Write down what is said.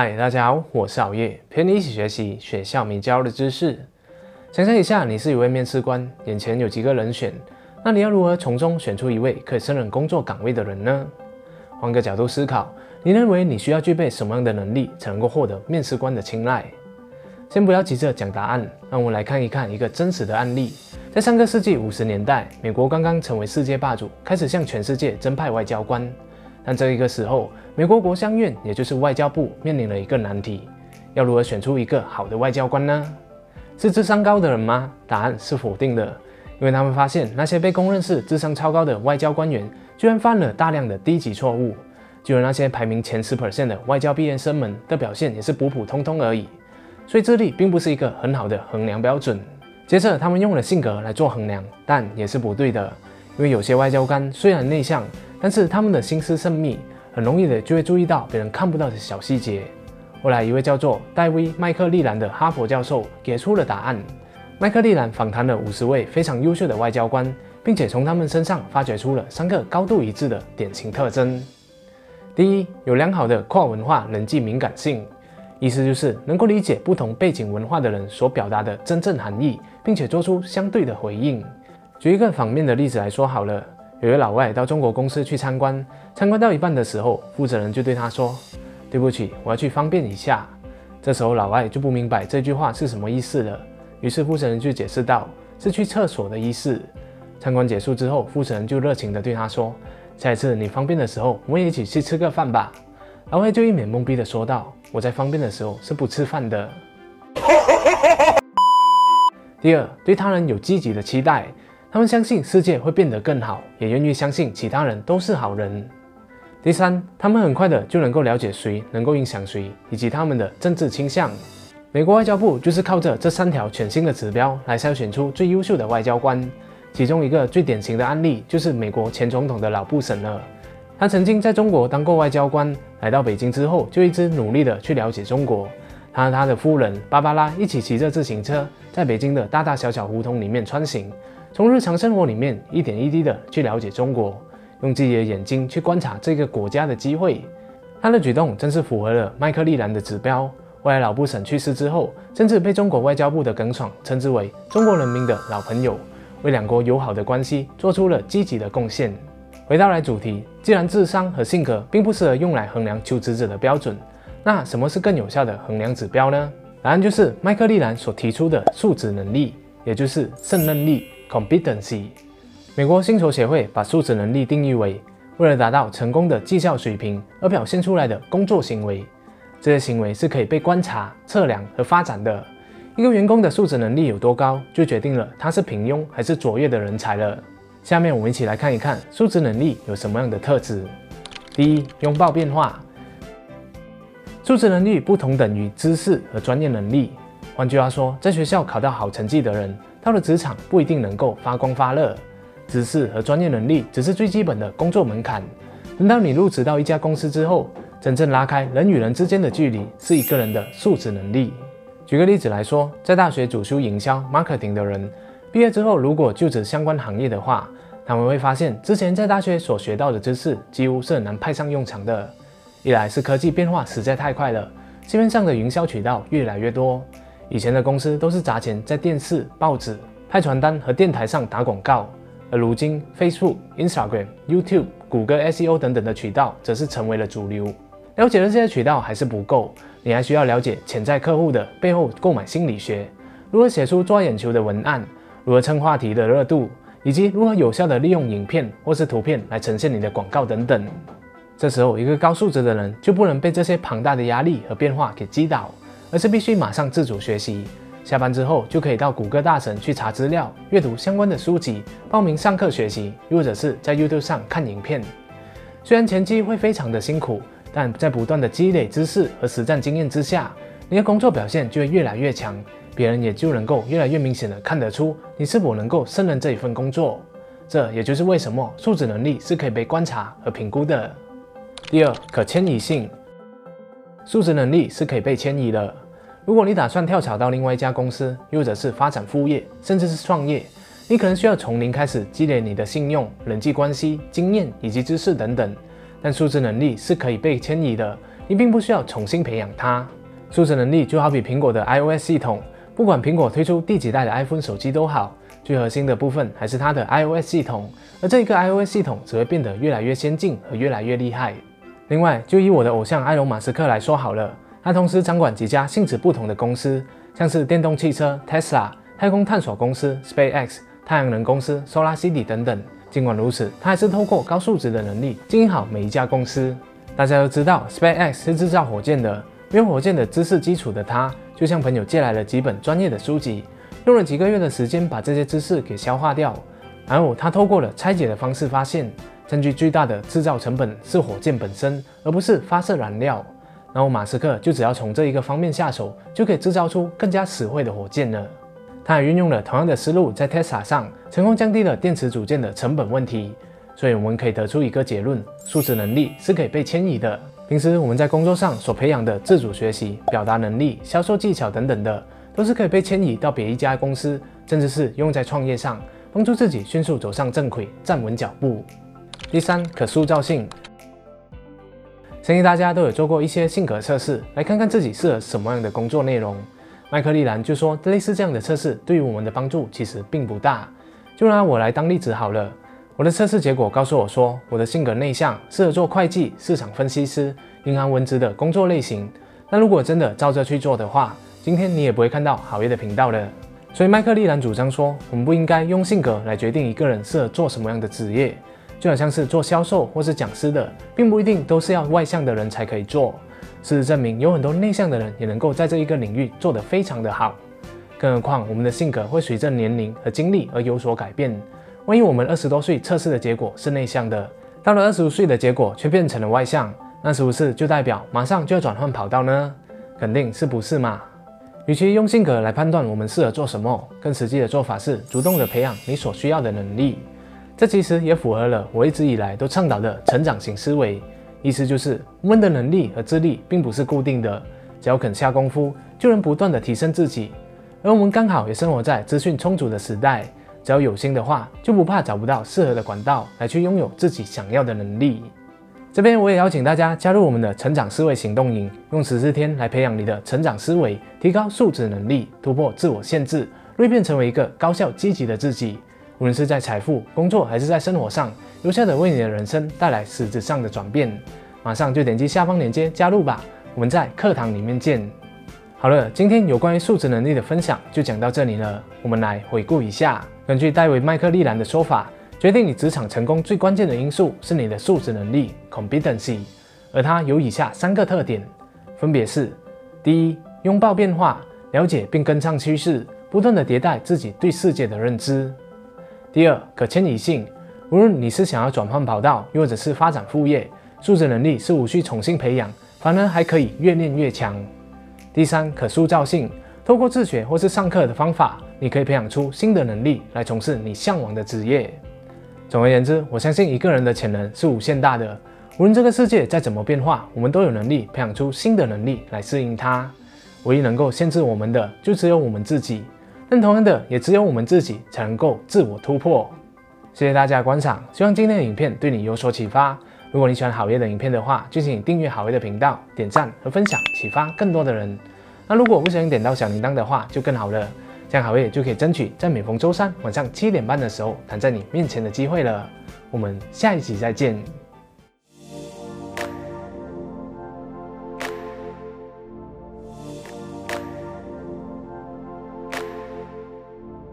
嗨，大家好，我是熬夜，陪你一起学习学校没教的知识。想象一下，你是一位面试官，眼前有几个人选，那你要如何从中选出一位可以胜任工作岗位的人呢？换个角度思考，你认为你需要具备什么样的能力才能够获得面试官的青睐？先不要急着讲答案，让我们来看一看一个真实的案例。在上个世纪五十年代，美国刚刚成为世界霸主，开始向全世界征派外交官。但这一个时候，美国国乡院，也就是外交部，面临了一个难题：要如何选出一个好的外交官呢？是智商高的人吗？答案是否定的，因为他们发现那些被公认是智商超高的外交官员，居然犯了大量的低级错误；就连那些排名前十 percent 的外交毕业生们的表现也是普普通通而已。所以智力并不是一个很好的衡量标准。接着，他们用了性格来做衡量，但也是不对的，因为有些外交官虽然内向。但是他们的心思甚密，很容易的就会注意到别人看不到的小细节。后来，一位叫做戴维·麦克利兰的哈佛教授给出了答案。麦克利兰访谈了五十位非常优秀的外交官，并且从他们身上发掘出了三个高度一致的典型特征。第一，有良好的跨文化人际敏感性，意思就是能够理解不同背景文化的人所表达的真正含义，并且做出相对的回应。举一个反面的例子来说好了。有位老外到中国公司去参观，参观到一半的时候，负责人就对他说：“对不起，我要去方便一下。”这时候老外就不明白这句话是什么意思了，于是负责人就解释道：“是去厕所的意思。”参观结束之后，负责人就热情地对他说：“下一次你方便的时候，我们也一起去吃个饭吧。”老外就一脸懵逼地说道：“我在方便的时候是不吃饭的。”第二，对他人有积极的期待。他们相信世界会变得更好，也愿意相信其他人都是好人。第三，他们很快的就能够了解谁能够影响谁，以及他们的政治倾向。美国外交部就是靠着这三条全新的指标来筛选出最优秀的外交官。其中一个最典型的案例就是美国前总统的老布什了。他曾经在中国当过外交官，来到北京之后就一直努力的去了解中国。他和他的夫人芭芭拉一起骑着自行车，在北京的大大小小胡同里面穿行。从日常生活里面一点一滴的去了解中国，用自己的眼睛去观察这个国家的机会。他的举动真是符合了麦克利兰的指标。后来老布什去世之后，甚至被中国外交部的耿爽称之为中国人民的老朋友，为两国友好的关系做出了积极的贡献。回到来主题，既然智商和性格并不适合用来衡量求职者的标准，那什么是更有效的衡量指标呢？答案就是麦克利兰所提出的素质能力，也就是胜任力。Competency，美国薪酬协会把素质能力定义为为了达到成功的绩效水平而表现出来的工作行为。这些行为是可以被观察、测量和发展的。一个员工的素质能力有多高，就决定了他是平庸还是卓越的人才了。下面我们一起来看一看素质能力有什么样的特质。第一，拥抱变化。素质能力不同等于知识和专业能力。换句话说，在学校考到好成绩的人。到了职场不一定能够发光发热，知识和专业能力只是最基本的工作门槛。等到你入职到一家公司之后，真正拉开人与人之间的距离是一个人的素质能力。举个例子来说，在大学主修营销 marketing 的人，毕业之后如果就职相关行业的话，他们会发现之前在大学所学到的知识几乎是很难派上用场的。一来是科技变化实在太快了，市面上的营销渠道越来越多。以前的公司都是砸钱在电视、报纸、派传单和电台上打广告，而如今 Facebook、Instagram、YouTube、谷歌 SEO 等等的渠道则是成为了主流。了解了这些渠道还是不够，你还需要了解潜在客户的背后购买心理学，如何写出抓眼球的文案，如何蹭话题的热度，以及如何有效的利用影片或是图片来呈现你的广告等等。这时候，一个高素质的人就不能被这些庞大的压力和变化给击倒。而是必须马上自主学习，下班之后就可以到谷歌大神去查资料、阅读相关的书籍、报名上课学习，又或者是在 YouTube 上看影片。虽然前期会非常的辛苦，但在不断的积累知识和实战经验之下，你的工作表现就会越来越强，别人也就能够越来越明显的看得出你是否能够胜任这一份工作。这也就是为什么素质能力是可以被观察和评估的。第二，可迁移性。素质能力是可以被迁移的。如果你打算跳槽到另外一家公司，又或者是发展副业，甚至是创业，你可能需要从零开始积累你的信用、人际关系、经验以及知识等等。但素质能力是可以被迁移的，你并不需要重新培养它。数值能力就好比苹果的 iOS 系统，不管苹果推出第几代的 iPhone 手机都好，最核心的部分还是它的 iOS 系统，而这一个 iOS 系统只会变得越来越先进和越来越厉害。另外，就以我的偶像埃隆·马斯克来说好了，他同时掌管几家性质不同的公司，像是电动汽车 Tesla、太空探索公司 SpaceX、太阳能公司 SolarCity 等等。尽管如此，他还是透过高素质的能力经营好每一家公司。大家都知道，SpaceX 是制造火箭的，没有火箭的知识基础的他，就向朋友借来了几本专业的书籍，用了几个月的时间把这些知识给消化掉。然后他透过了拆解的方式发现。占据最大的制造成本是火箭本身，而不是发射燃料。然后马斯克就只要从这一个方面下手，就可以制造出更加实惠的火箭了。他也运用了同样的思路，在 Tesla 上成功降低了电池组件的成本问题。所以我们可以得出一个结论：数值能力是可以被迁移的。平时我们在工作上所培养的自主学习、表达能力、销售技巧等等的，都是可以被迁移到别一家公司，甚至是用在创业上，帮助自己迅速走上正轨，站稳脚步。第三，可塑造性。相信大家都有做过一些性格测试，来看看自己适合什么样的工作内容。麦克利兰就说，类似这样的测试对于我们的帮助其实并不大。就拿我来当例子好了，我的测试结果告诉我说，我的性格内向，适合做会计、市场分析师、银行文职的工作类型。那如果真的照着去做的话，今天你也不会看到好业的频道了。所以麦克利兰主张说，我们不应该用性格来决定一个人适合做什么样的职业。就好像是做销售或是讲师的，并不一定都是要外向的人才可以做。事实证明，有很多内向的人也能够在这一个领域做得非常的好。更何况，我们的性格会随着年龄和经历而有所改变。万一我们二十多岁测试的结果是内向的，到了二十五岁的结果却变成了外向，那是不是就代表马上就要转换跑道呢？肯定是不是嘛？与其用性格来判断我们适合做什么，更实际的做法是主动的培养你所需要的能力。这其实也符合了我一直以来都倡导的成长型思维，意思就是我们的能力和智力并不是固定的，只要肯下功夫，就能不断的提升自己。而我们刚好也生活在资讯充足的时代，只要有心的话，就不怕找不到适合的管道来去拥有自己想要的能力。这边我也邀请大家加入我们的成长思维行动营，用十四天来培养你的成长思维，提高素质能力，突破自我限制，蜕变成为一个高效积极的自己。无论是在财富、工作还是在生活上，有效的为你的人生带来实质上的转变，马上就点击下方链接加入吧！我们在课堂里面见。好了，今天有关于数值能力的分享就讲到这里了。我们来回顾一下，根据戴维·麦克利兰的说法，决定你职场成功最关键的因素是你的数值能力 （competency），而它有以下三个特点，分别是：第一，拥抱变化，了解并跟上趋势，不断的迭代自己对世界的认知。第二，可迁移性，无论你是想要转换跑道，又或者是发展副业，数字能力是无需重新培养，反而还可以越练越强。第三，可塑造性，透过自学或是上课的方法，你可以培养出新的能力来从事你向往的职业。总而言之，我相信一个人的潜能是无限大的，无论这个世界再怎么变化，我们都有能力培养出新的能力来适应它。唯一能够限制我们的，就只有我们自己。但同样的，也只有我们自己才能够自我突破。谢谢大家观赏，希望今天的影片对你有所启发。如果你喜欢好业的影片的话，就请订阅好业的频道、点赞和分享，启发更多的人。那如果不小心点到小铃铛的话，就更好了，这样好业就可以争取在每逢周三晚上七点半的时候躺在你面前的机会了。我们下一集再见。